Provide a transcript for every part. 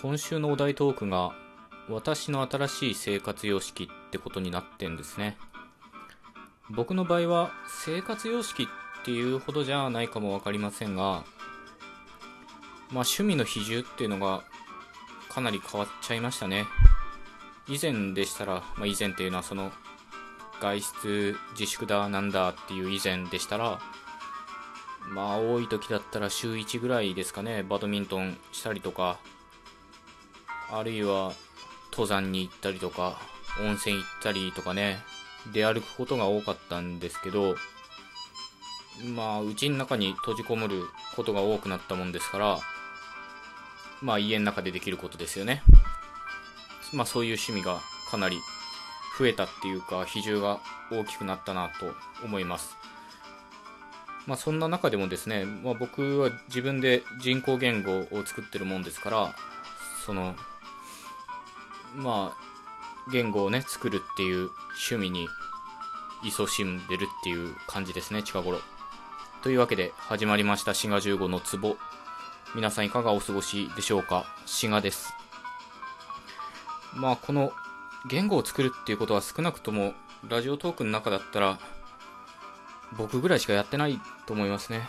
今週のお題トークが私の新しい生活様式ってことになってんですね。僕の場合は生活様式っていうほどじゃないかも分かりませんがまあ趣味の比重っていうのがかなり変わっちゃいましたね。以前でしたら、まあ、以前っていうのはその外出自粛だなんだっていう以前でしたらまあ多い時だったら週1ぐらいですかねバドミントンしたりとかあるいは登山に行ったりとか温泉行ったりとかね出歩くことが多かったんですけどまあうちの中に閉じこもることが多くなったもんですからまあ家の中でできることですよね。まあそういう趣味がかなり増えたっていうか比重が大きくなったなと思います。まあそんな中でもですね、まあ、僕は自分で人工言語を作ってるもんですからそのまあ言語をね作るっていう趣味に勤しんでるっていう感じですね近頃。というわけで始まりました滋賀15の壺。皆さんいかがお過ごしでしょうか？滋賀です。まあこの言語を作るっていうことは少なくともラジオトークの中だったら僕ぐらいしかやってないと思いますね。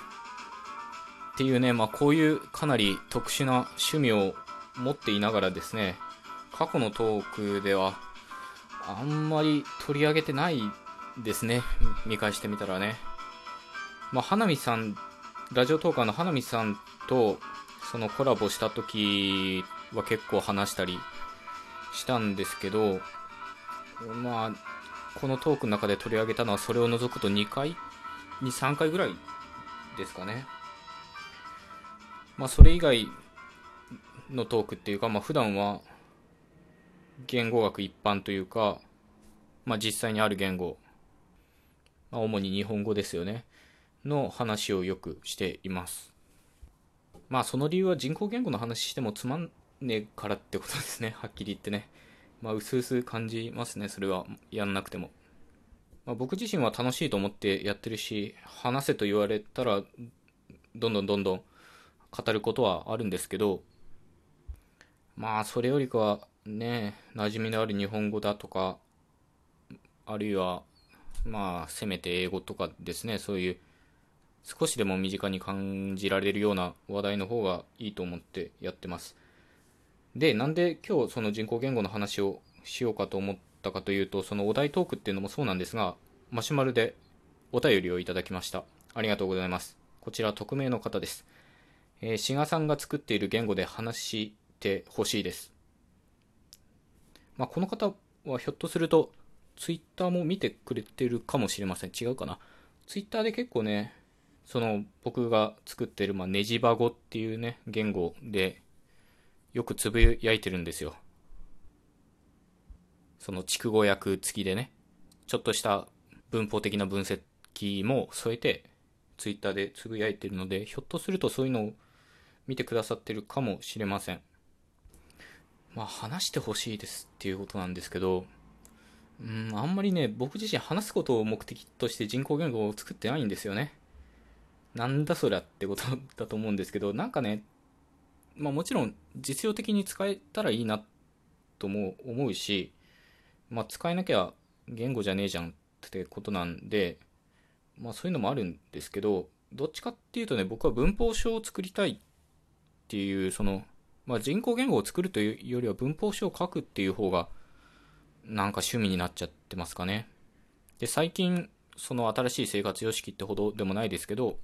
っていうねまあこういうかなり特殊な趣味を持っていながらですね過去のトークではあんまり取り上げてないですね。見返してみたらね。まあ花見さんラジオトーカーの花見さんとそのコラボした時は結構話したりしたんですけどまあこのトークの中で取り上げたのはそれを除くと2回23回ぐらいですかね。まあそれ以外のトークっていうかまあ普段は言語学一般というかまあ実際にある言語、まあ、主に日本語ですよね。の話をよくしています。まあその理由は人工言語の話してもつまんねえからってことですね。はっきり言ってね。まあうすうす感じますね。それは。やんなくても、まあ、僕自身は楽しいと思ってやってるし話せと言われたらどんどんどんどん語ることはあるんですけどまあそれよりかはね馴染みのある日本語だとかあるいはまあせめて英語とかですねそういう少しでも身近に感じられるような話題の方がいいと思ってやってます。でなんで今日その人工言語の話をしようかと思ったかというとそのお題トークっていうのもそうなんですがマシュマルでお便りをいただきました。ありがとうございます。こちら匿名の方です。えー、志賀さんが作っている言語で話してほしいです。まあ、この方はひょっとすると、ツイッターも見てくれてるかもしれません。違うかな。ツイッターで結構ね、その僕が作ってる、まあ、ネジバ語っていうね、言語で、よくつぶやいてるんですよ。その筑語訳付きでね、ちょっとした文法的な分析も添えて、ツイッターでつぶやいてるので、ひょっとするとそういうのを見てくださってるかもしれません。まあ話してほしいですっていうことなんですけど、うん、あんまりね、僕自身話すことを目的として人工言語を作ってないんですよね。なんだそりゃってことだと思うんですけど、なんかね、まあもちろん実用的に使えたらいいなとも思うし、まあ使えなきゃ言語じゃねえじゃんってことなんで、まあそういうのもあるんですけど、どっちかっていうとね、僕は文法書を作りたいっていう、その、まあ、人工言語を作るというよりは文法書を書くっていう方がなんか趣味になっちゃってますかね。で、最近その新しい生活様式ってほどでもないですけど、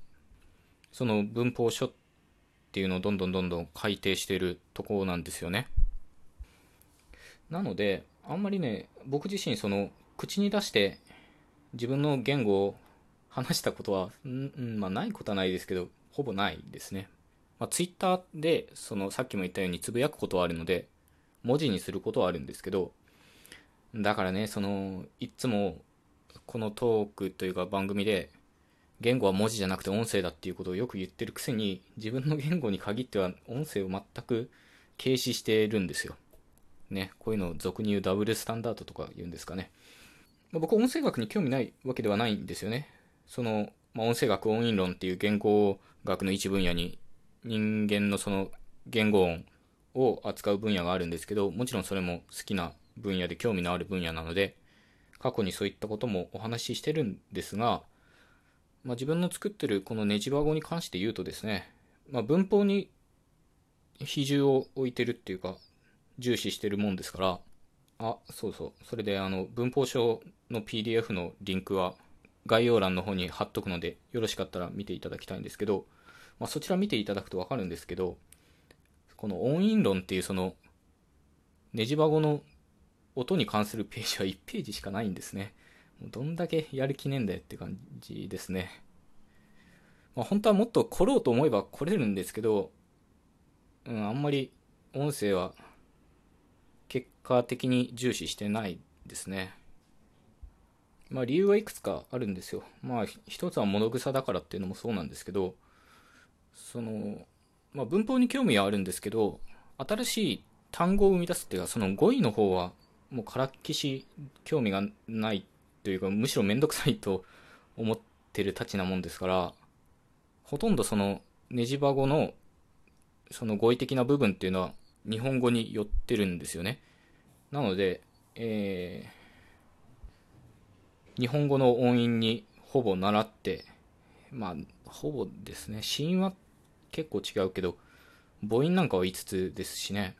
その文法書っていうのをどんどんどんどん改定しているところなんですよね。なので、あんまりね、僕自身その口に出して自分の言語を話したことは、うんまあないことはないですけど、ほぼないですね。まあ、ツイッターで、その、さっきも言ったようにつぶやくことはあるので、文字にすることはあるんですけど、だからね、その、いつも、このトークというか番組で、言語は文字じゃなくて音声だっていうことをよく言ってるくせに、自分の言語に限っては音声を全く軽視してるんですよ。ね、こういうのを俗に言うダブルスタンダードとか言うんですかね。まあ、僕、音声学に興味ないわけではないんですよね。その、まあ、音声学、音韻論っていう言語学の一分野に人間のその言語音を扱う分野があるんですけど、もちろんそれも好きな分野で興味のある分野なので、過去にそういったこともお話ししてるんですが、まあ、自分の作ってるこのネジバゴに関して言うとですね、まあ、文法に比重を置いてるっていうか、重視してるもんですから、あ、そうそう。それで、あの、文法書の PDF のリンクは概要欄の方に貼っとくので、よろしかったら見ていただきたいんですけど、まあ、そちら見ていただくとわかるんですけど、この音韻論っていうその、ネジバゴの音に関するページは1ページしかないんですね。どんだけやる気ねえんだよって感じですね。まあ、本当はもっと来ろうと思えば来れるんですけど、うん、あんまり音声は結果的に重視してないですね。まあ理由はいくつかあるんですよ。まあ一つは物草だからっていうのもそうなんですけど、その、まあ文法に興味はあるんですけど、新しい単語を生み出すっていうか、その語彙の方はもうからっきし興味がないというか、むしろめんどくさいと思ってるたちなもんですから、ほとんどそのネジバ語のその語彙的な部分っていうのは日本語に寄ってるんですよね。なので、えー、日本語の音韻にほぼ習って、まあ、ほぼですね、子音は結構違うけど、母音なんかは5つですしね、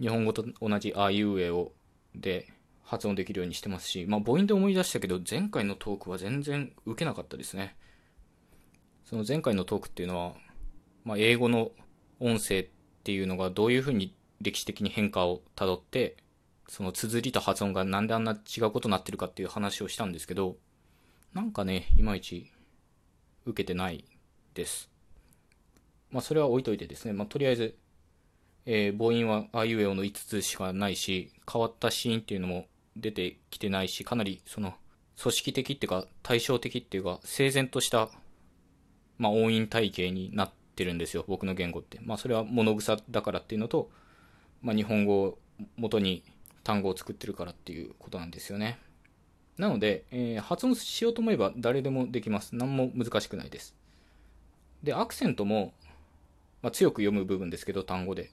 日本語と同じあいうえおで発音できるようにしてますし、まあ、母音で思い出したけど、前回のトークは全然受けなかったですね。その前回のトークっていうのは、まあ、英語の音声っていうのがどういうふうに歴史的に変化をたどって、その綴りと発音がなんであんな違うことになってるかっていう話をしたんですけど、なんかね、いまいち受けてないです。まあそれは置いといてですね、まあとりあえず、えー、母音はあいうえおの5つしかないし、変わったシーンっていうのも出てきてないし、かなりその組織的っていうか対照的っていうか整然とした、まあ、音韻体系になってるんですよ、僕の言語って。まあそれは物草だからっていうのと、まあ日本語を元に単語を作ってるからっていうことなんですよね。なので、えー、発音しようと思えば誰でもできます。何も難しくないです。で、アクセントも、まあ、強く読む部分ですけど、単語で。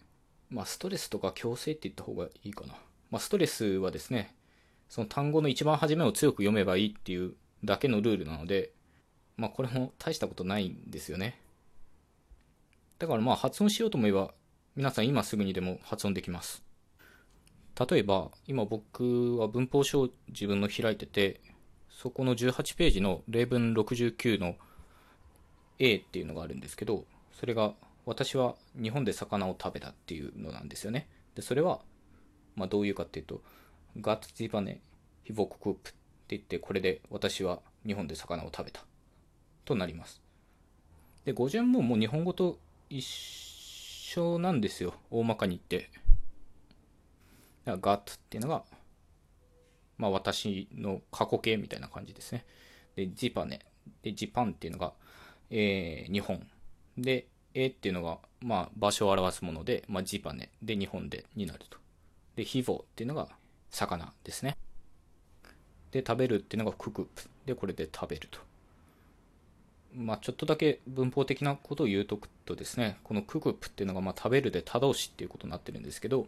まあ、ストレスとか強制って言った方がいいかな。まあ、ストレスはですね、その単語の一番初めを強く読めばいいっていうだけのルールなので、まあ、これも大したことないんですよね。だからまあ発音しようと思えば、皆さん今すぐにでも発音できます。例えば、今僕は文法書を自分の開いてて、そこの18ページの例文69の A っていうのがあるんですけど、それが私は日本で魚を食べたっていうのなんですよね。で、それは、まあどういうかっていうと、ガッツジバネ、ヒボククープって言って、これで私は日本で魚を食べた。となります。で、語順ももう日本語と一緒なんですよ。大まかに言って。ガットっていうのが、まあ私の過去形みたいな感じですね。で、ジパネ。で、ジパンっていうのが、えー、日本。で、えっていうのが、まあ場所を表すもので、まあジパネ。で、日本でになると。で、ヒボっていうのが魚ですね。で、食べるっていうのがククプ。で、これで食べると。まあ、ちょっとだけ文法的なことを言うとくとですね、このククプっていうのが、まあ、食べるで他動詞っていうことになってるんですけど、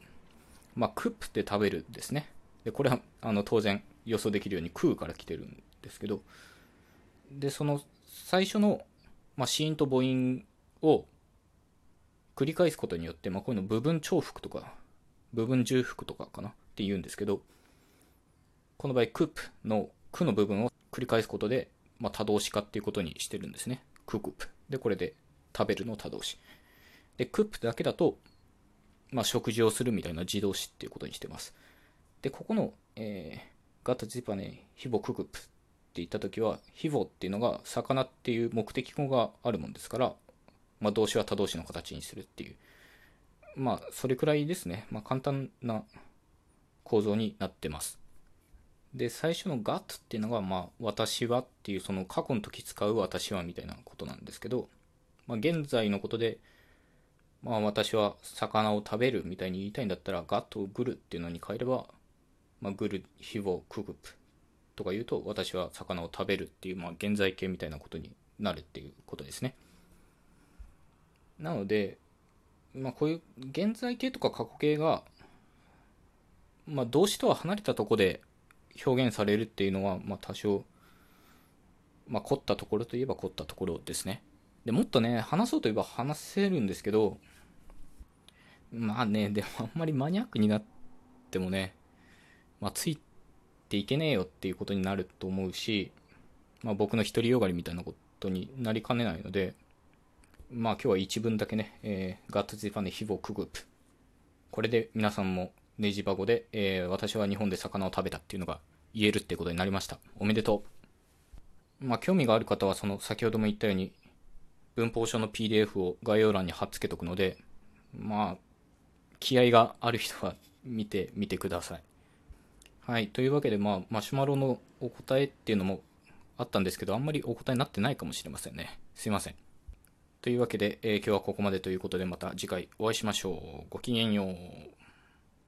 まあ、クプって食べるですね。で、これは、あの、当然予想できるように食うから来てるんですけど、で、その最初の、まあ、子音と母音を繰り返すことによって、まあ、こういうの部分重複とか、部分重複とかかなって言うんですけど、この場合、クップの、クの部分を繰り返すことで、まあ、多動詞化っていうことにしてるんですね。ククプ。で、これで食べるの多動詞。で、クップだけだと、まあ、食事をするみたいな自動詞っていうことにしてます。で、ここの、えー、ガタジパネ、ヒボククプって言ったときは、ヒボっていうのが魚っていう目的語があるもんですから、まあ、動詞は他動詞の形にするっていう。まあ、それくらいですね。まあ、簡単な構造になってます。で、最初の got っていうのが、まあ、私はっていう、その過去の時使う私はみたいなことなんですけど、まあ、現在のことで、まあ、私は魚を食べるみたいに言いたいんだったら、got をグルっていうのに変えれば、まあ、グル、ヒボ、クグプとか言うと、私は魚を食べるっていう、まあ、現在形みたいなことになるっていうことですね。なので、まあこういう現在形とか過去形が、まあ動詞とは離れたとこで表現されるっていうのは、まあ多少、まあ凝ったところといえば凝ったところですね。で、もっとね、話そうといえば話せるんですけど、まあね、でもあんまりマニアックになってもね、まあついていけねえよっていうことになると思うし、まあ僕の独りよがりみたいなことになりかねないので、まあ今日は一文だけね、えー、ガッツジファネヒボクグープ。これで皆さんもネジバゴで、えー、私は日本で魚を食べたっていうのが言えるってことになりました。おめでとう。まあ興味がある方はその先ほども言ったように文法書の PDF を概要欄に貼っつけとくので、まあ気合がある人は見てみてください。はい。というわけで、まあ、マシュマロのお答えっていうのもあったんですけど、あんまりお答えになってないかもしれませんね。すいません。というわけで、えー、今日はここまでということで、また次回お会いしましょう。ごきげんよう。